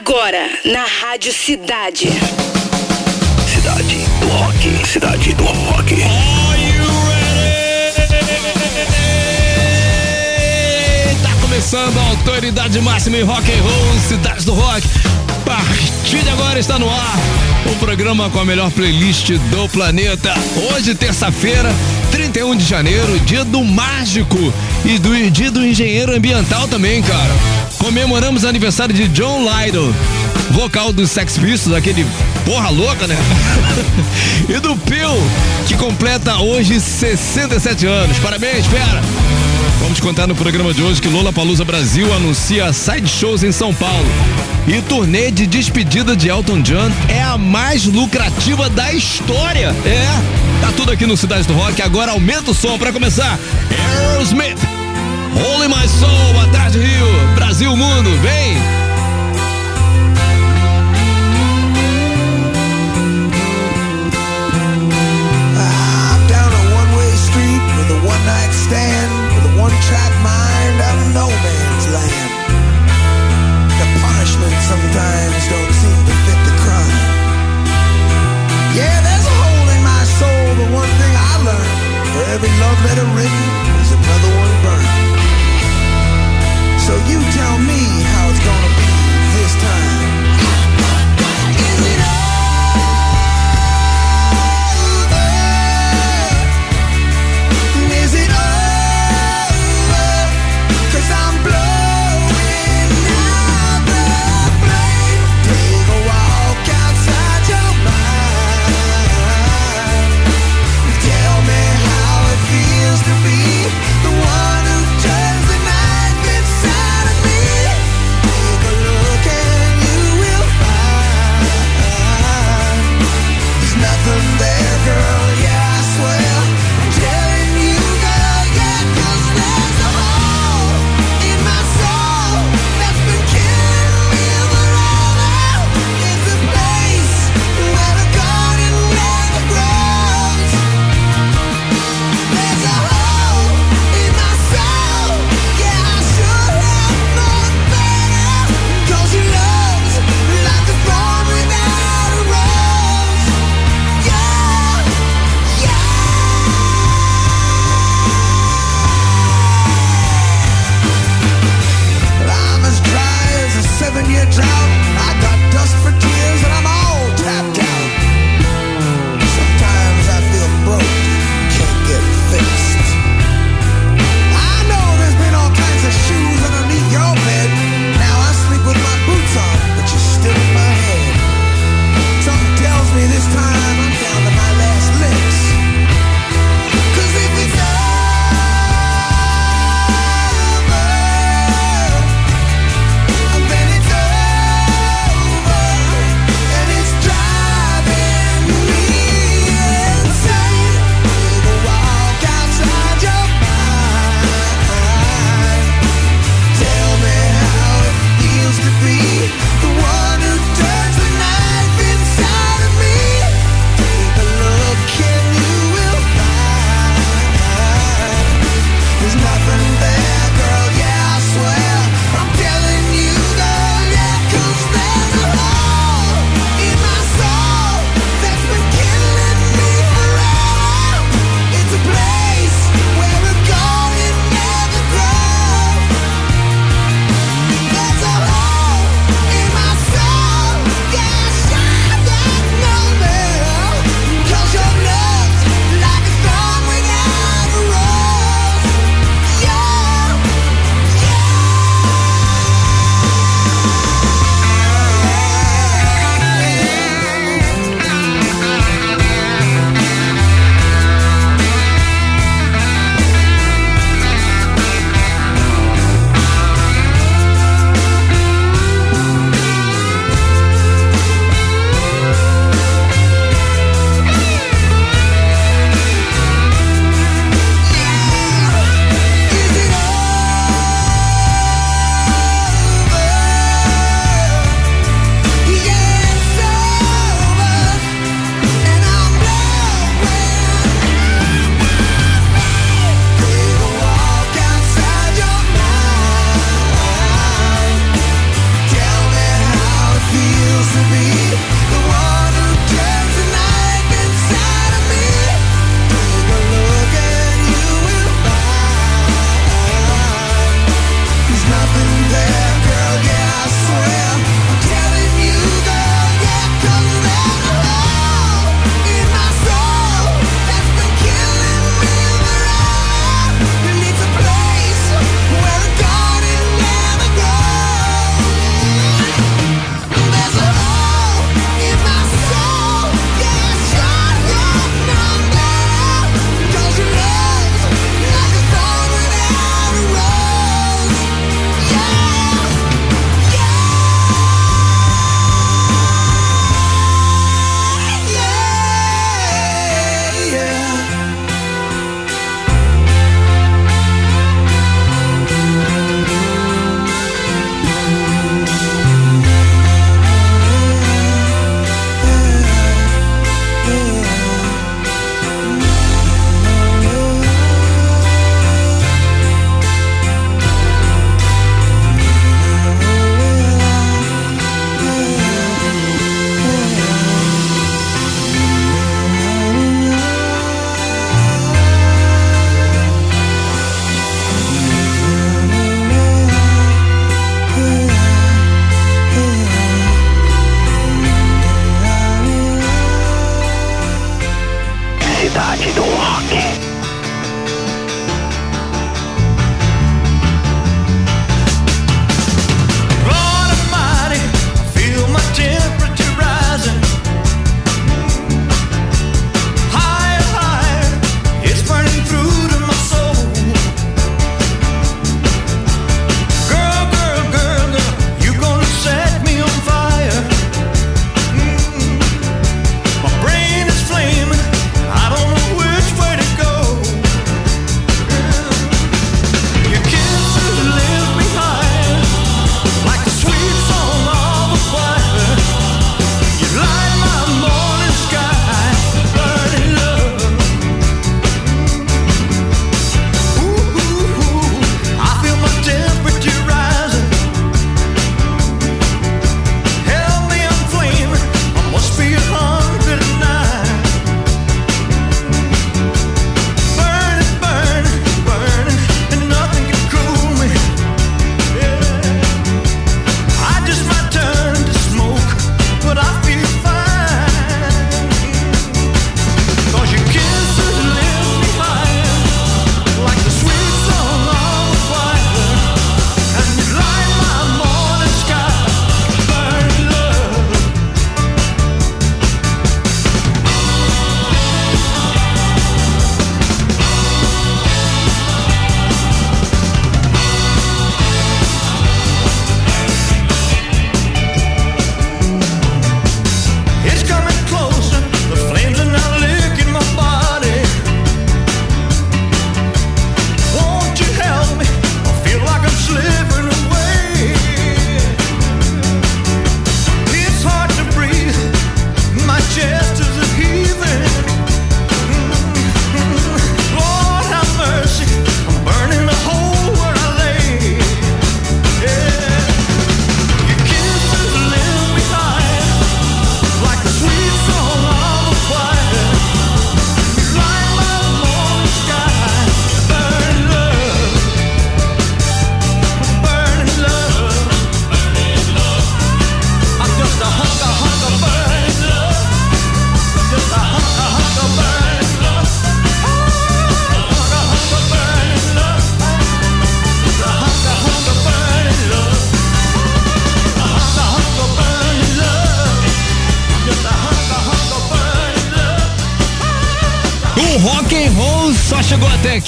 Agora, na Rádio Cidade. Cidade do Rock. Cidade do Rock. Tá começando a autoridade máxima em rock and roll, Cidade do Rock. A partir de agora está no ar o programa com a melhor playlist do planeta. Hoje, terça-feira, 31 de janeiro, dia do mágico e do dia do engenheiro ambiental também, cara. Comemoramos o aniversário de John Lydon, vocal dos Sex Pistols, aquele porra louca, né? e do Phil, que completa hoje 67 anos. Parabéns, pera! Vamos contar no programa de hoje que Lola Palusa Brasil anuncia side shows em São Paulo. E turnê de despedida de Elton John é a mais lucrativa da história. É, tá tudo aqui no Cidade do Rock. Agora aumenta o som para começar. Aerosmith, Holy My Soul, boa tarde Rio, Brasil, mundo, vem! I'm down a one-way street with a one-night stand with a one-track mind of no man's land. The punishment sometimes don't seem to fit the crime. Yeah, there's a hole in my soul, but one thing I learned: for every love letter written, So you tell me how it's gonna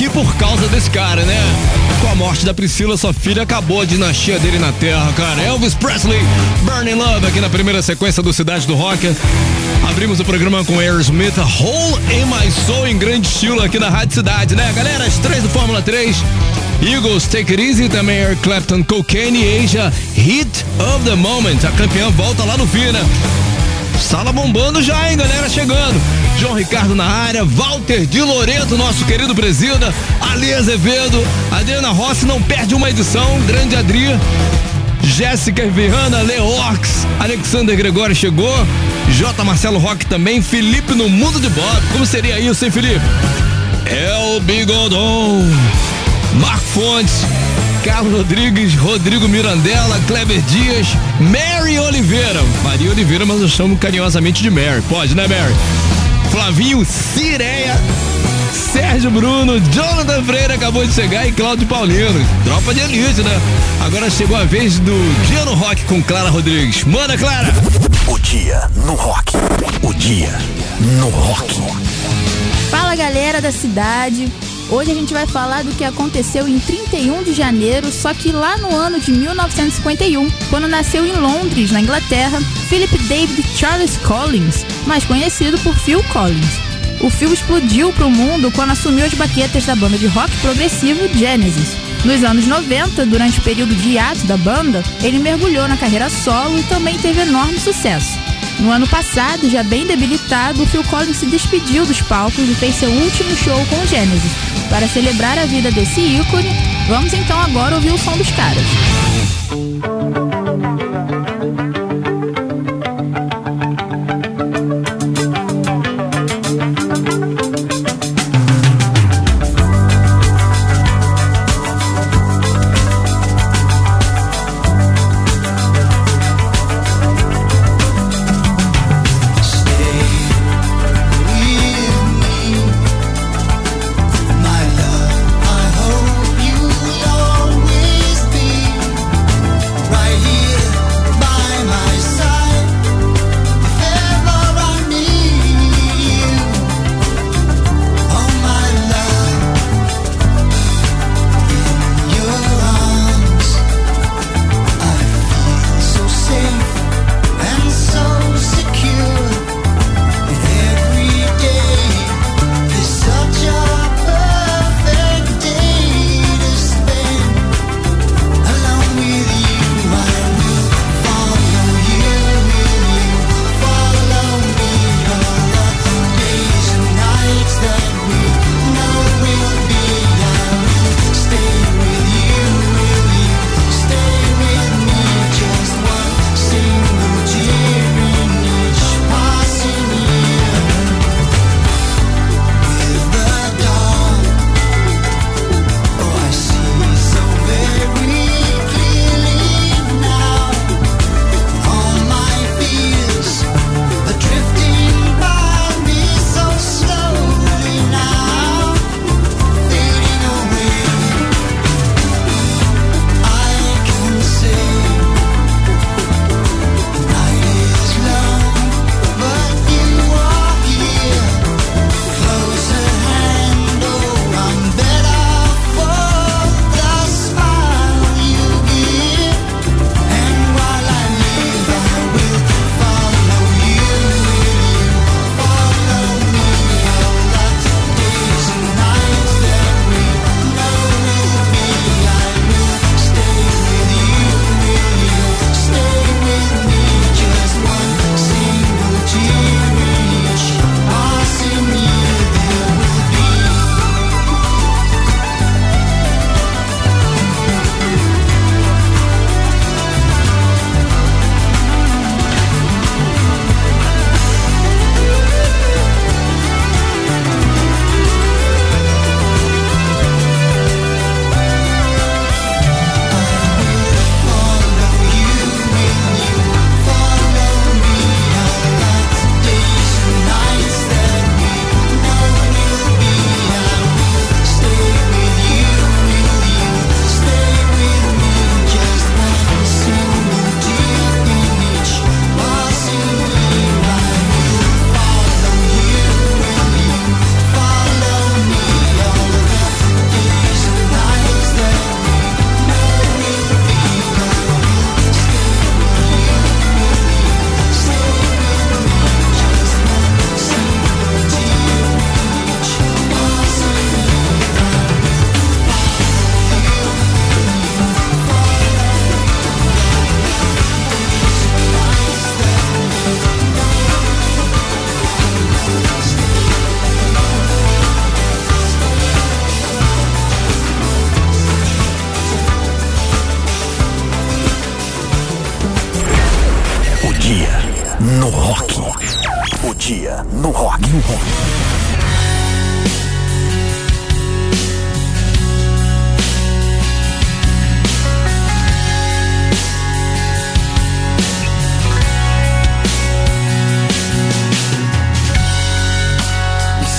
aqui por causa desse cara, né? Com a morte da Priscila, sua filha acabou a dinastia dele na terra, cara. Elvis Presley, Burning Love, aqui na primeira sequência do Cidade do Rock. Abrimos o programa com Aerosmith, Hole in My Soul, em grande estilo aqui na Rádio Cidade, né? Galera, as três do Fórmula 3. Eagles, Take It Easy, também Eric Clapton, Cocaine Asia, Hit of the Moment. A campeã volta lá no fim, né? Sala bombando já, hein, galera? Chegando. João Ricardo na área, Walter de Loreto, nosso querido presida, Ali Azevedo, Adriana Rossi não perde uma edição, grande Adri. Jéssica Viana, Leox, Alexander Gregório chegou, J. Marcelo Roque também, Felipe no mundo de Bob. Como seria isso, hein, Felipe? É o Bigodon, Marco Fontes, Carlos Rodrigues, Rodrigo Mirandela, Kleber Dias, Mary Oliveira. Maria Oliveira, mas eu chamo carinhosamente de Mary. Pode, né, Mary? Flavinho Cireia, Sérgio Bruno, Jonathan Freire acabou de chegar e Cláudio Paulino. Tropa de elite, né? Agora chegou a vez do Dia no Rock com Clara Rodrigues. Manda, Clara! O dia no rock. O dia no rock. Fala galera da cidade. Hoje a gente vai falar do que aconteceu em 31 de janeiro, só que lá no ano de 1951, quando nasceu em Londres, na Inglaterra, Philip David Charles Collins, mais conhecido por Phil Collins. O Phil explodiu para o mundo quando assumiu as baquetas da banda de rock progressivo Genesis. Nos anos 90, durante o período de hiato da banda, ele mergulhou na carreira solo e também teve enorme sucesso. No ano passado, já bem debilitado, Phil Collins se despediu dos palcos e fez seu último show com o Genesis. Para celebrar a vida desse ícone, vamos então agora ouvir o som dos caras.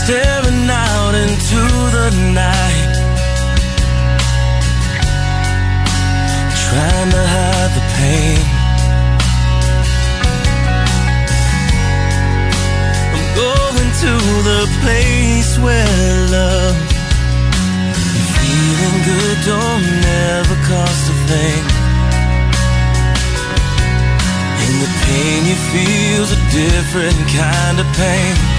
Staring out into the night. Trying to hide the pain. I'm going to the place where love and feeling good don't never cost a thing. And the pain you feel's a different kind of pain.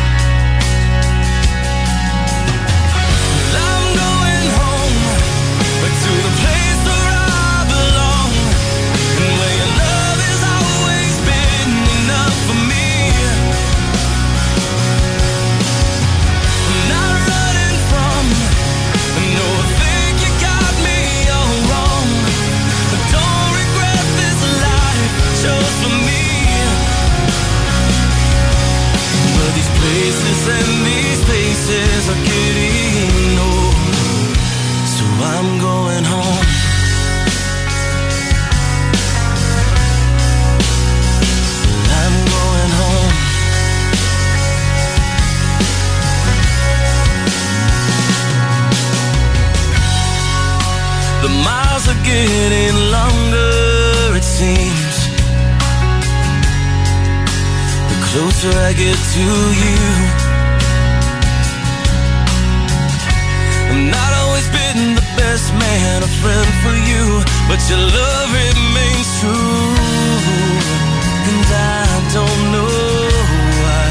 Getting longer, it seems. The closer I get to you. I've not always been the best man, a friend for you, but your love remains true. And I don't know why.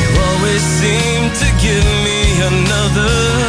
You always seem to give me another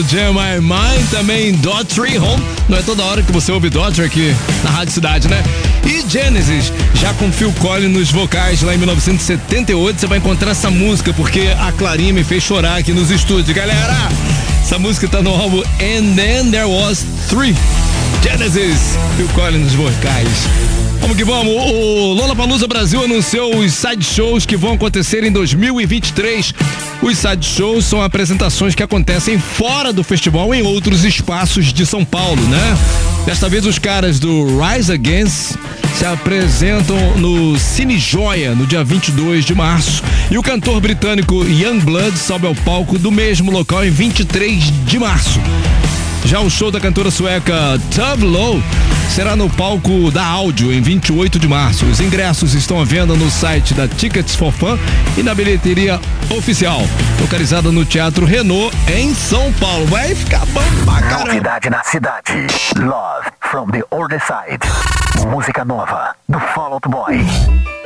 Pearl Jam, My Mind, também Daughtry Home. Não é toda hora que você ouve Daughtry aqui na Rádio Cidade, né? E Genesis, já com Phil Collins nos vocais lá em 1978, você vai encontrar essa música, porque a Clarinha me fez chorar aqui nos estúdios, galera. Essa música tá no álbum And Then There Was Three. Genesis, Phil Collins nos vocais. Vamos que vamos. O Lola Palusa Brasil anunciou os side shows que vão acontecer em 2023. Os side shows são apresentações que acontecem fora do festival em outros espaços de São Paulo, né? Desta vez os caras do Rise Against se apresentam no Cine Joia no dia 22 de março e o cantor britânico Youngblood sobe ao palco do mesmo local em 23 de março. Já o show da cantora sueca Low será no palco da Áudio em 28 de março. Os ingressos estão à venda no site da Tickets for Fun e na bilheteria oficial, localizada no Teatro Renault em São Paulo. Vai ficar bom pra caramba. Novidade na cidade. Love from the Other Side. Música nova do Fall Out Boy.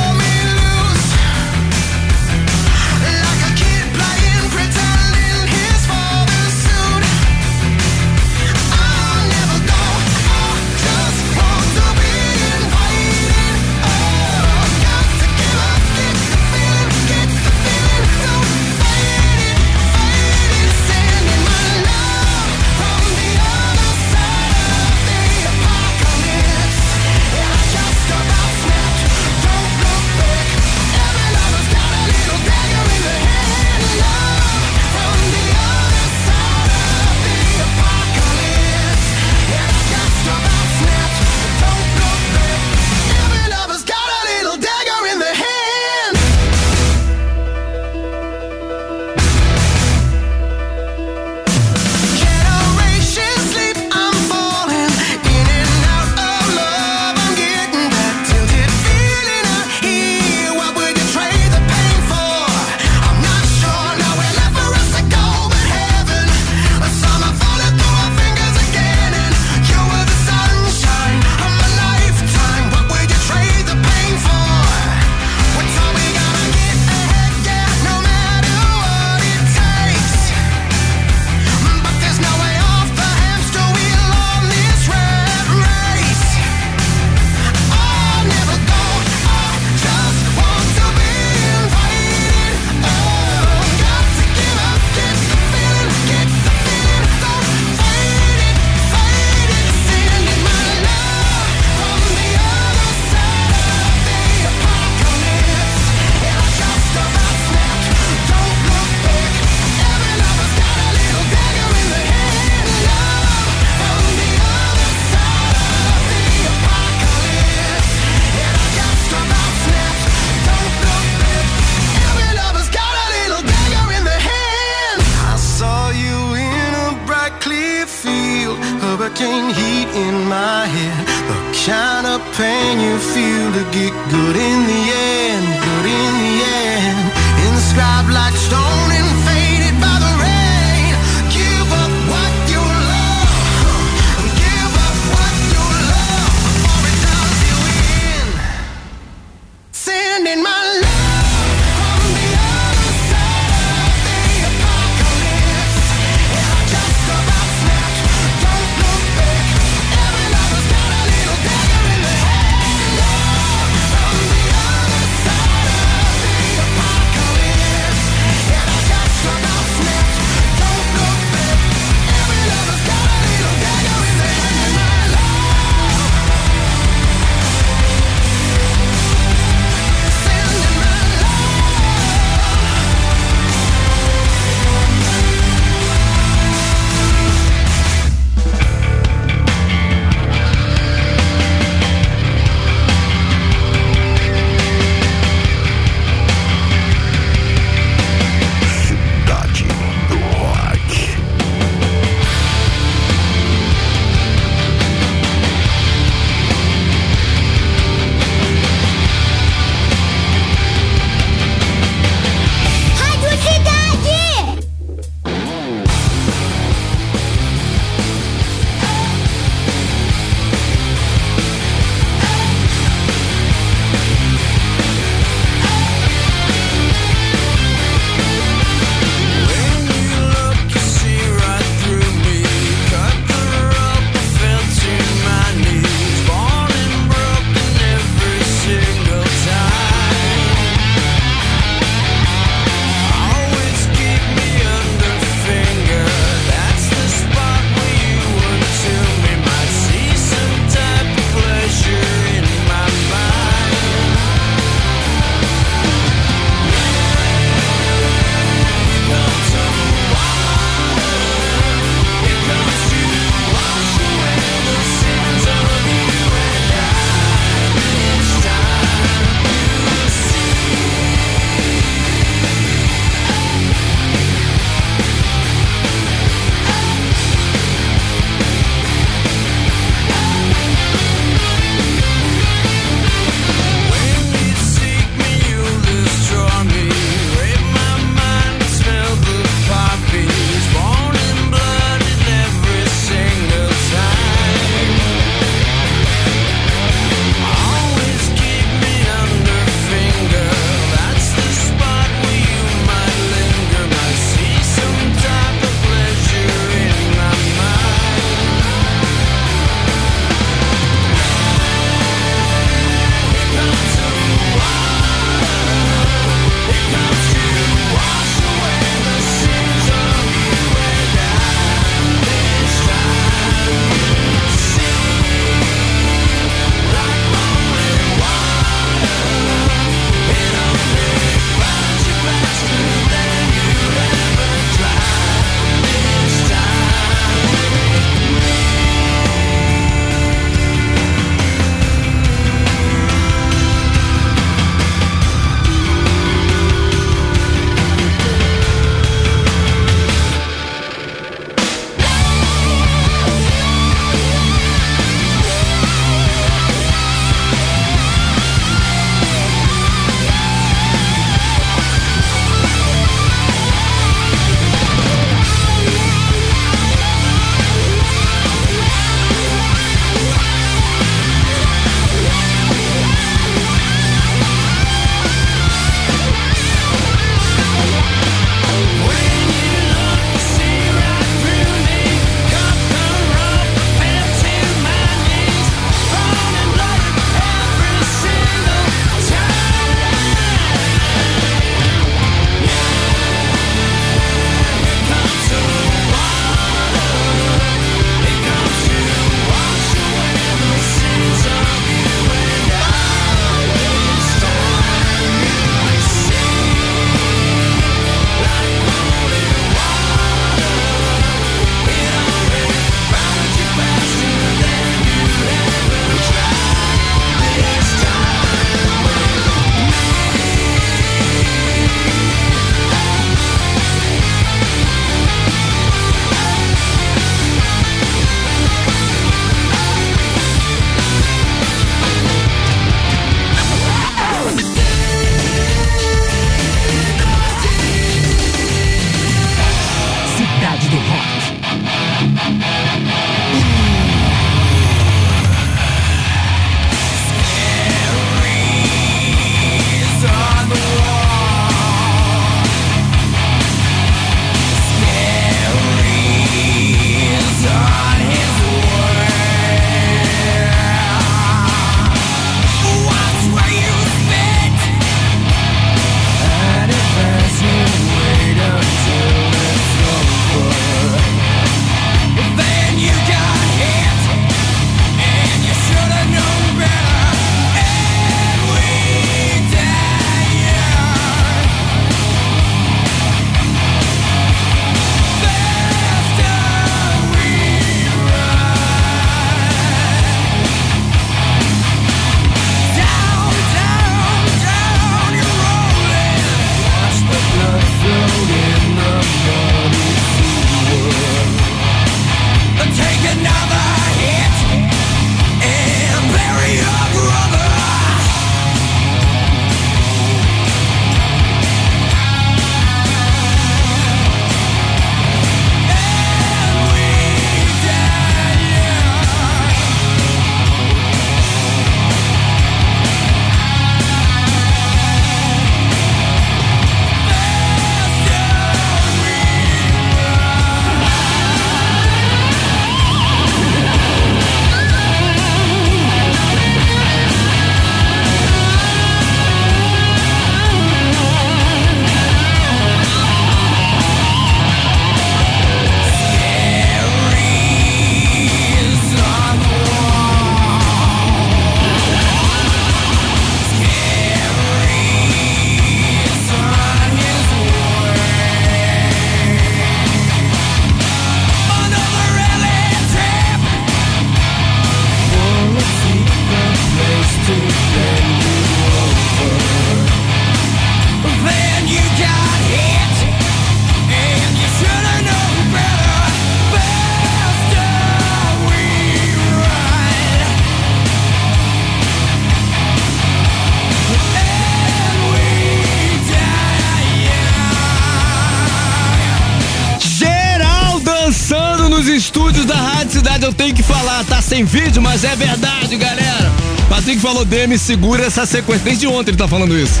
Tenho que falar, tá sem vídeo, mas é verdade, galera. Patrick falou, Demi, segura essa sequência. Desde ontem ele tá falando isso.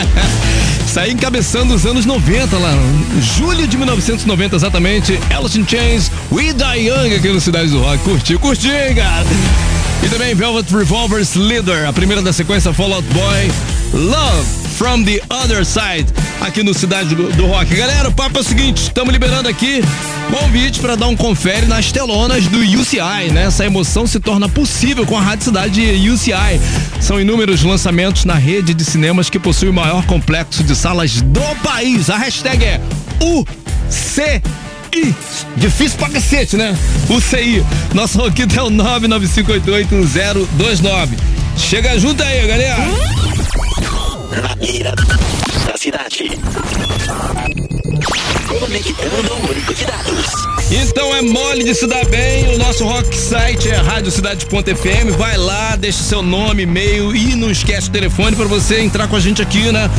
Saí encabeçando os anos 90 lá, julho de 1990 exatamente. Alice in Chains, We Die Young aqui no Cidade do Rock. Curti, curti, cara. E também Velvet Revolver's Leader, a primeira da sequência Fall Out Boy, Love from the Other Side, aqui no Cidade do, do Rock. Galera, o papo é o seguinte, estamos liberando aqui convite para dar um confere nas telonas do UCI, né? Essa emoção se torna possível com a Rádio Cidade UCI. São inúmeros lançamentos na rede de cinemas que possui o maior complexo de salas do país. A hashtag é UCI. Difícil pra cacete, né? UCI. Nosso roquito é o 995881029. Chega junto aí, galera. Na mira da cidade. Conectando o de dados. Então é mole de se dar bem. O nosso rock site é radiocidade.fm. Vai lá, deixa seu nome, e-mail e não esquece o telefone para você entrar com a gente aqui, né?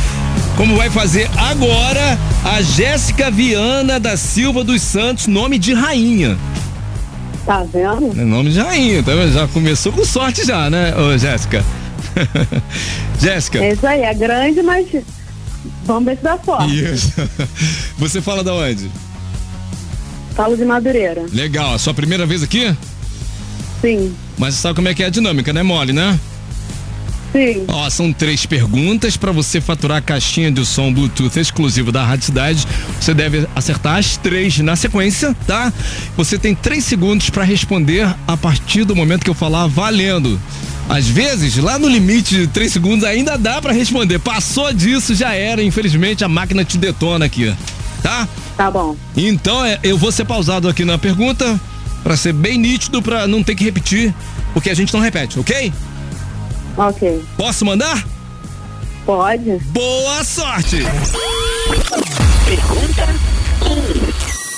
Como vai fazer agora a Jéssica Viana da Silva dos Santos, nome de rainha. Tá vendo? É nome de rainha, tá vendo? Já começou com sorte já, né, ô Jéssica? Jéssica. É isso aí, é grande, mas vamos ver se dá sorte. Isso. Você fala da onde? Falo de Madureira. Legal, a sua primeira vez aqui? Sim, Mas você sabe como é que é a dinâmica, né, Mole, né? sim. Ó, são três perguntas para você faturar a caixinha de som Bluetooth exclusivo da Rádio Cidade. Você deve acertar as três na sequência, tá? Você tem três segundos para responder a partir do momento que eu falar valendo. Às vezes, lá no limite de três segundos ainda dá para responder. Passou disso, já era. Infelizmente, a máquina te detona aqui, tá? Tá bom. Então, é, eu vou ser pausado aqui na pergunta para ser bem nítido, para não ter que repetir, porque a gente não repete, ok? Ok. Posso mandar? Pode? Boa sorte! Pergunta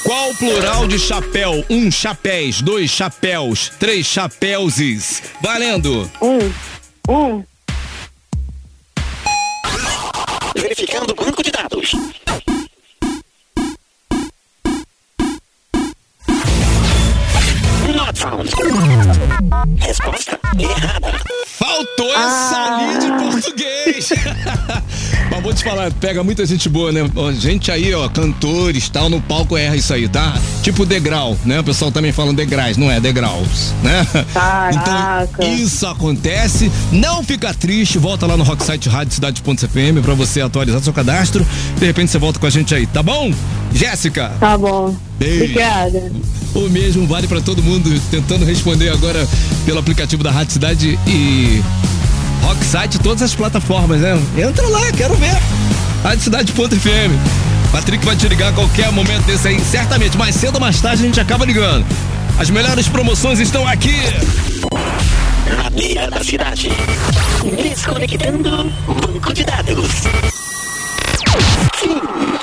Qual o plural de chapéu? Um chapéus, dois chapéus, três chapéuses. Valendo! Um. Um. verificando o banco de dados. Resposta errada. Faltou essa linha de português! Mas vou te falar, pega muita gente boa, né? Gente aí, ó, cantores tal, no palco erra isso aí, tá? Tipo degrau, né? O pessoal também fala degraus, não é degraus, né? Caraca. Então, isso acontece. Não fica triste, volta lá no Rocksite Rádio Cidade.cfm pra você atualizar seu cadastro. De repente você volta com a gente aí, tá bom? Jéssica, Tá bom. Beijo. Obrigada. o mesmo vale pra todo mundo tentando responder agora pelo aplicativo da Rádio Cidade e Rocksite, todas as plataformas, né? Entra lá, quero ver. Radiocidade.fm. Patrick vai te ligar a qualquer momento desse aí, certamente. Mais cedo ou mais tarde a gente acaba ligando. As melhores promoções estão aqui. Na mira da cidade. Desconectando banco de dados.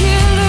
kill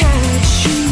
catch you.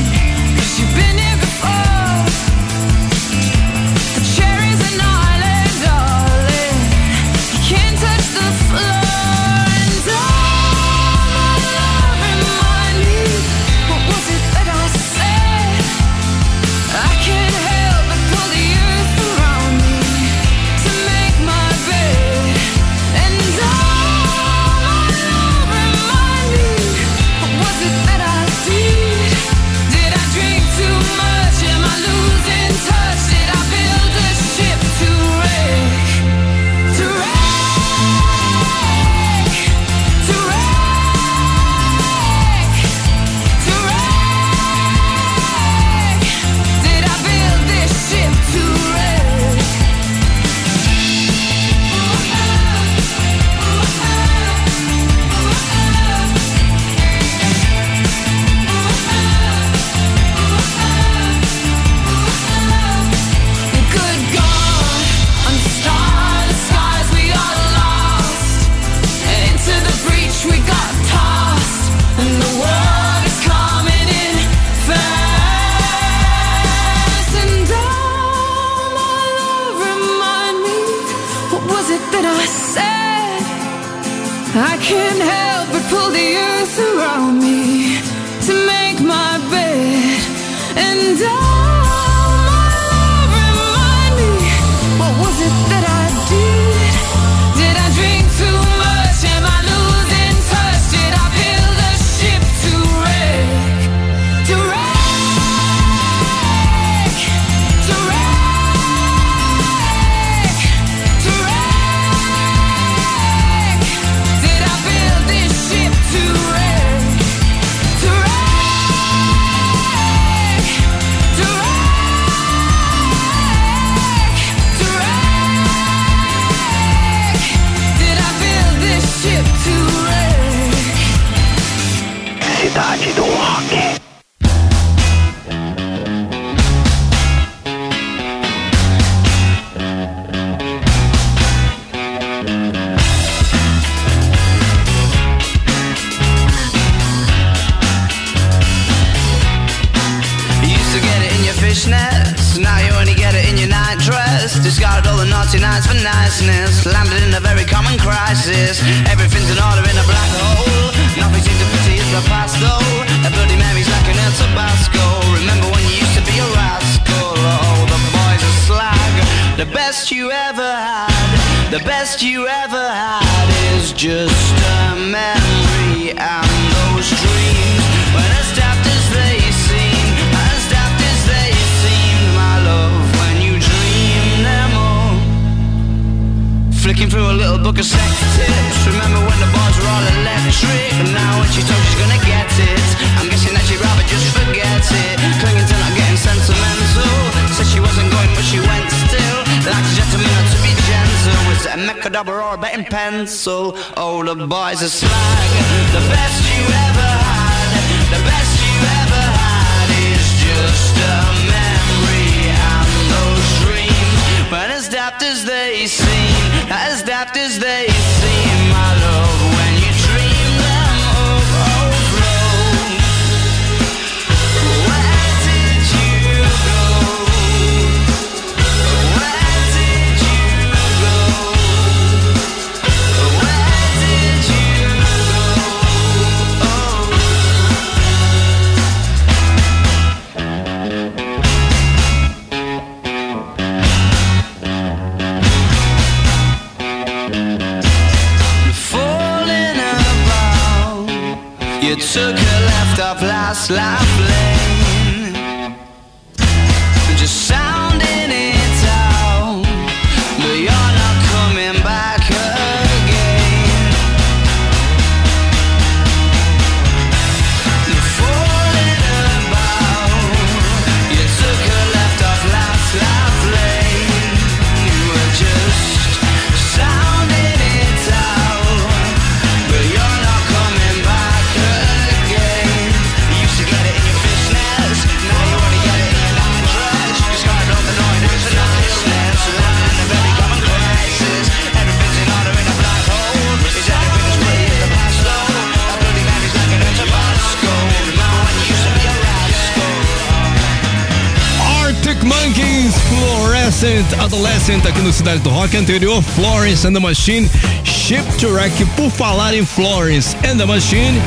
Do Rock. Anterior, Florence and the Machine, Shipwreck. Por falar em Florence and the Machine,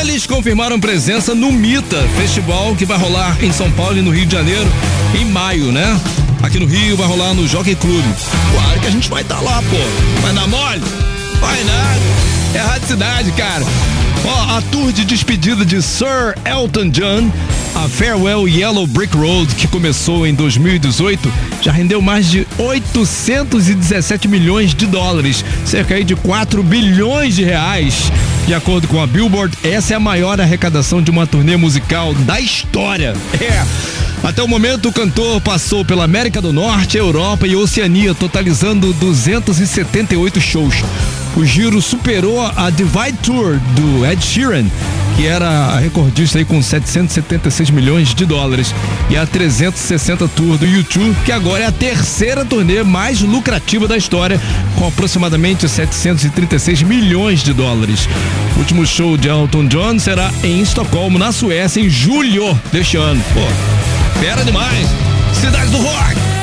eles confirmaram presença no Mita, festival que vai rolar em São Paulo e no Rio de Janeiro em maio, né? Aqui no Rio vai rolar no Jockey Club. Claro que a gente vai estar lá, pô. Vai dar mole? Vai nada. É a Cidade, cara. Ó, a tour de despedida de Sir Elton John, a Farewell Yellow Brick Road, que começou em 2018, já rendeu mais de 817 milhões de dólares, cerca de 4 bilhões de reais. De acordo com a Billboard, essa é a maior arrecadação de uma turnê musical da história. É. Até o momento, o cantor passou pela América do Norte, Europa e Oceania, totalizando 278 shows. O giro superou a Divide Tour do Ed Sheeran, que era recordista aí com 776 milhões de dólares, e a 360 Tour do YouTube, que agora é a terceira turnê mais lucrativa da história, com aproximadamente 736 milhões de dólares. O último show de Elton John será em Estocolmo, na Suécia, em julho deste ano. Pô, fera demais! Cidade do Rock!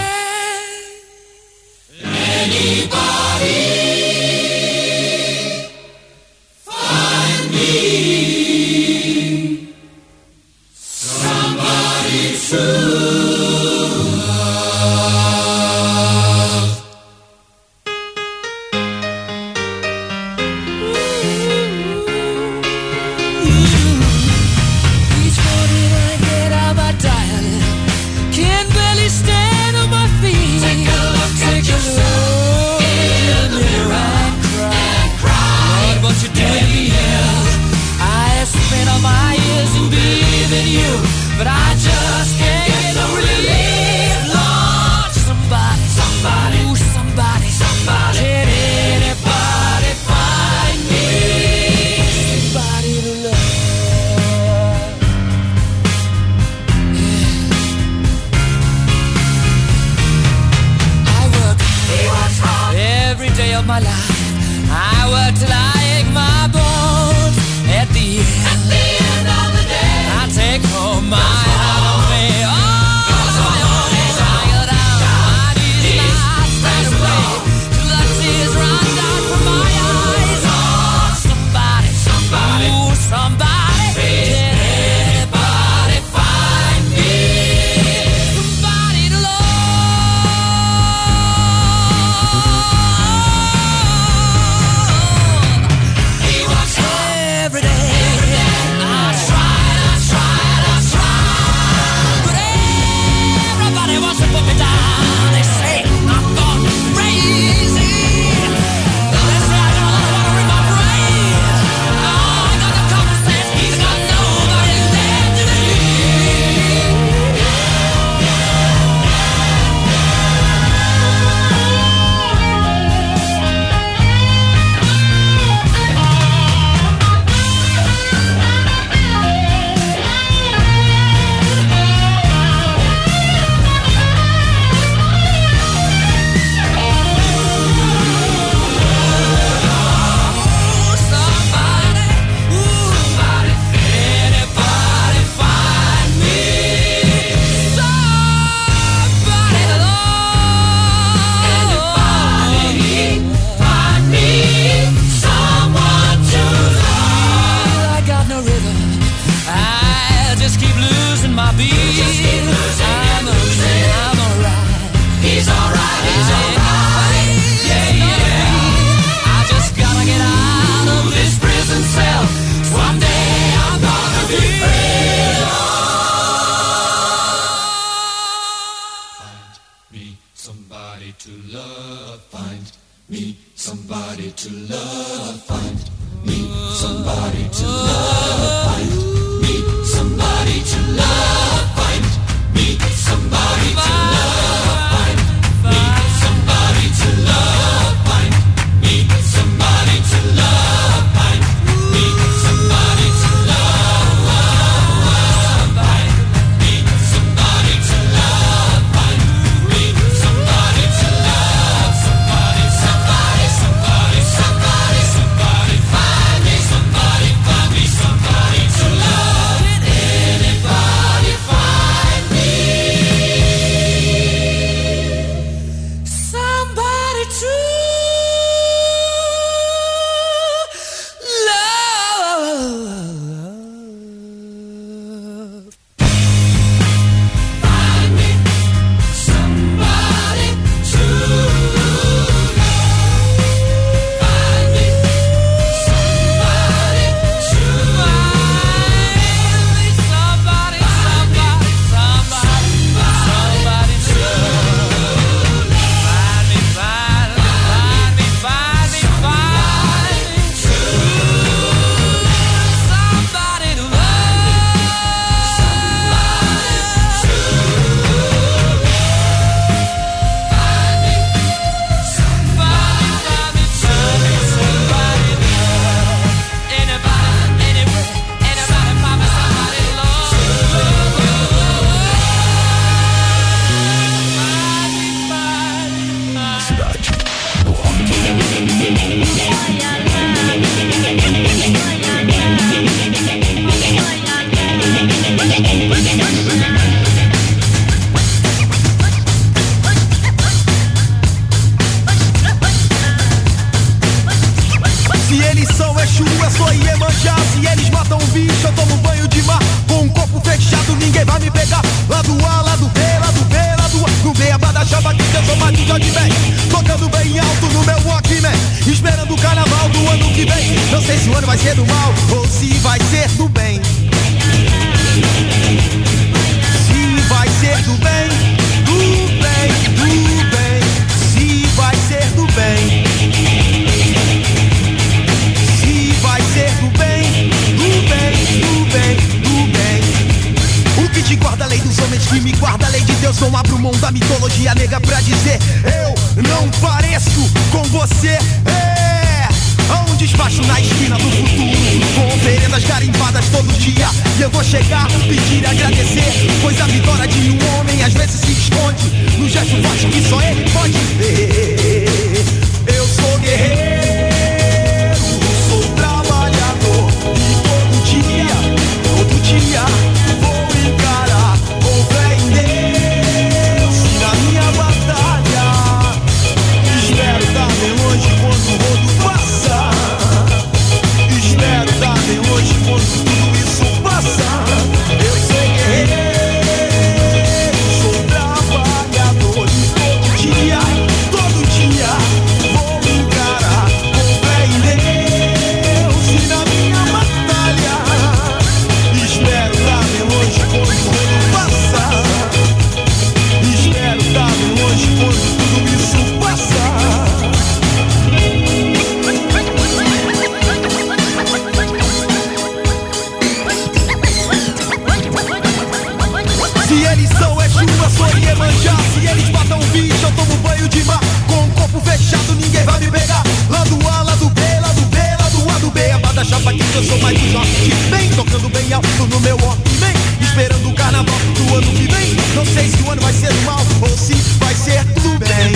eu sou mais um jovem Bem, tocando bem alto no meu Walkman Esperando o carnaval do ano que vem. Não sei se o ano vai ser mal ou se vai ser do bem.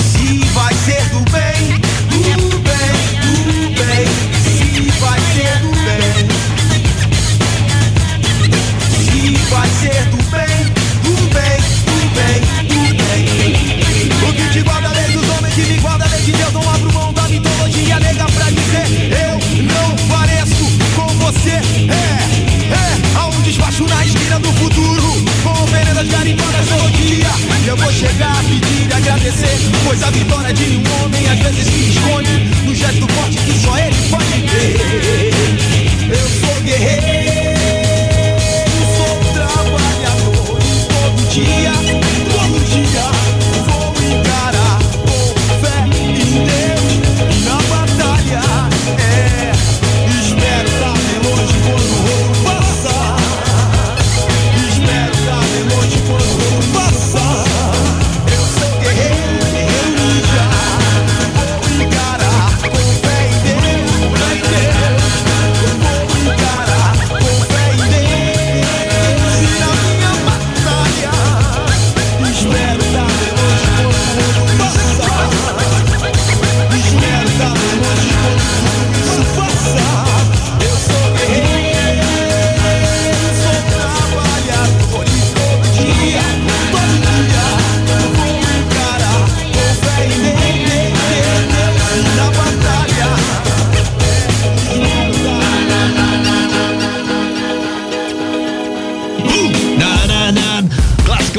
Se vai ser do bem, do bem, do bem. Se vai ser do bem. Se vai ser do bem, do bem, do bem, do bem. O que te guarda lei dos homens, que me guarda lei de Deus, não abro mão. você. É, é Há um despacho na esquina do futuro Com oferendas garimbadas todo dia. E eu vou chegar a pedir e agradecer Pois a vitória de um homem às vezes se esconde No gesto forte que só ele pode ter. Eu sou guerreiro Sou trabalhador todo dia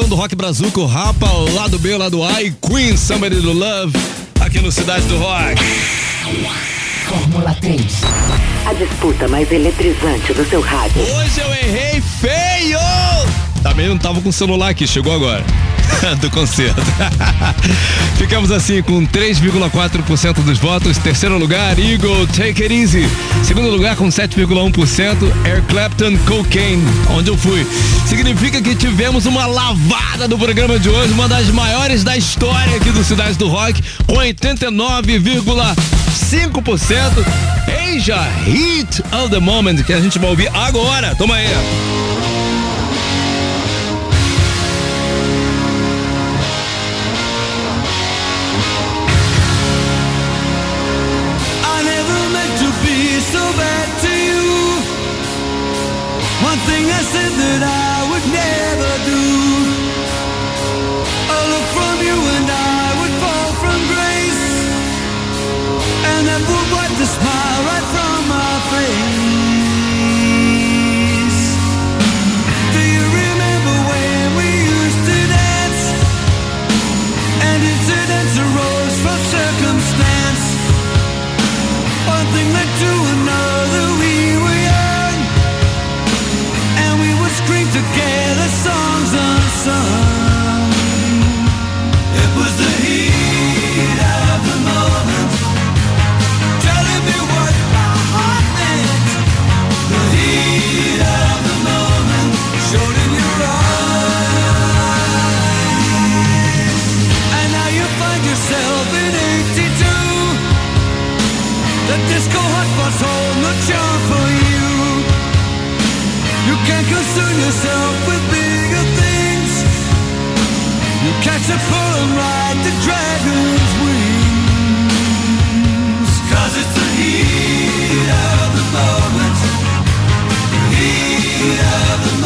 Rock Brazuca, o Rapa, o lado B, o lado A e Queen, Somebody to Love, aqui no Cidade do Rock. Fórmula 3. A disputa mais eletrizante do seu rádio. Hoje eu errei feio! Também não tava com o celular aqui, chegou agora. do concerto. Ficamos assim com 3,4% dos votos. Terceiro lugar, Eagle Take It Easy. Segundo lugar, com 7,1%, Air Clapton Cocaine, onde eu fui. Significa que tivemos uma lavada do programa de hoje, uma das maiores da história aqui do Cidade do Rock, com 89,5%. Asia Hit of the Moment, que a gente vai ouvir agora. Toma aí. Concern yourself with bigger things. You catch a pull and ride the dragon's wings. Cause it's the heat of the moment. The heat of the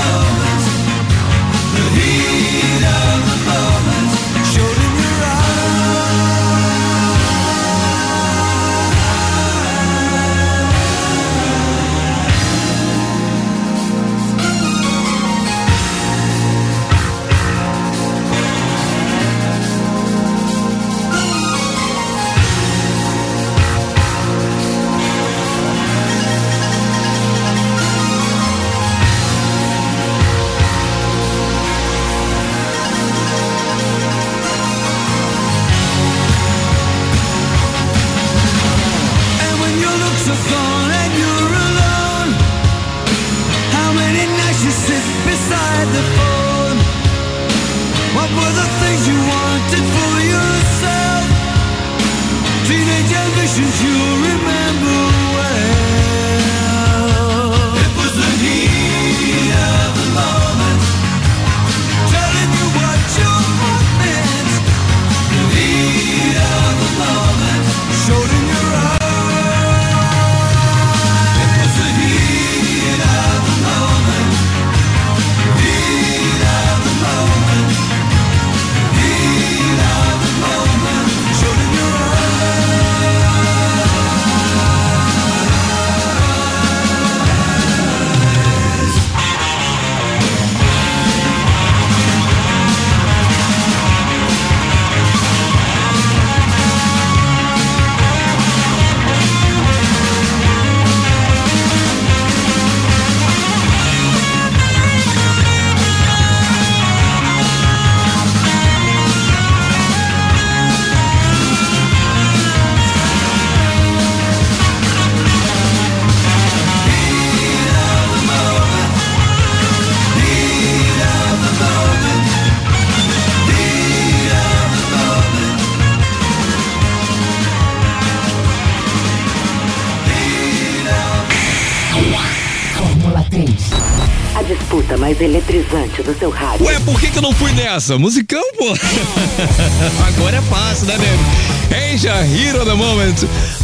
eletrizante do seu rádio. Ué, por que, que eu não fui nessa? Musicão, pô. Agora é fácil, né, nego? Asia Hero the Moment,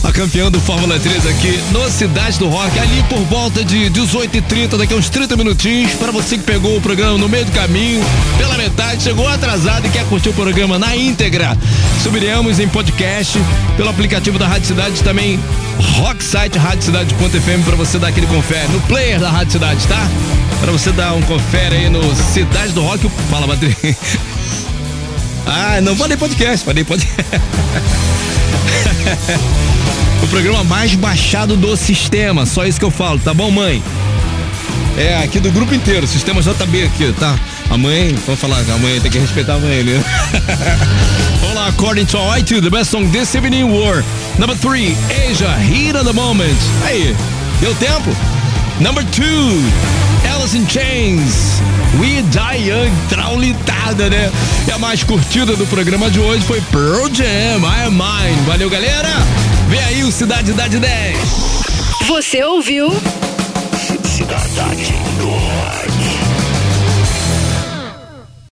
a campeã do Fórmula 3 aqui no Cidade do Rock, ali por volta de 18h30, daqui a uns 30 minutinhos, para você que pegou o programa no meio do caminho, pela metade, chegou atrasado e quer curtir o programa na íntegra. Subiremos em podcast, pelo aplicativo da Rádio Cidade, também rock site radiocidade.fm para você dar aquele confere no player da Rádio Cidade, tá? Pra você dar um confere aí no Cidade do Rock. Fala, Madrid. Ah, não falei podcast, falei podcast. o programa mais baixado do sistema, só isso que eu falo, tá bom, mãe? É, aqui do grupo inteiro, sistema JB aqui, tá? A mãe, vamos falar, a mãe tem que respeitar a mãe, né? Vamos lá, according to iTunes, the best song this evening were Number 3, Asia, Heat of the Moment. Aí, deu tempo? Number 2, Alice in Chains, We Die Young, traulitada, né? E a mais curtida do programa de hoje foi Pearl Jam, I Am Mine. Valeu, galera! Vem aí o Cidade Idade 10. Você ouviu? Cidade.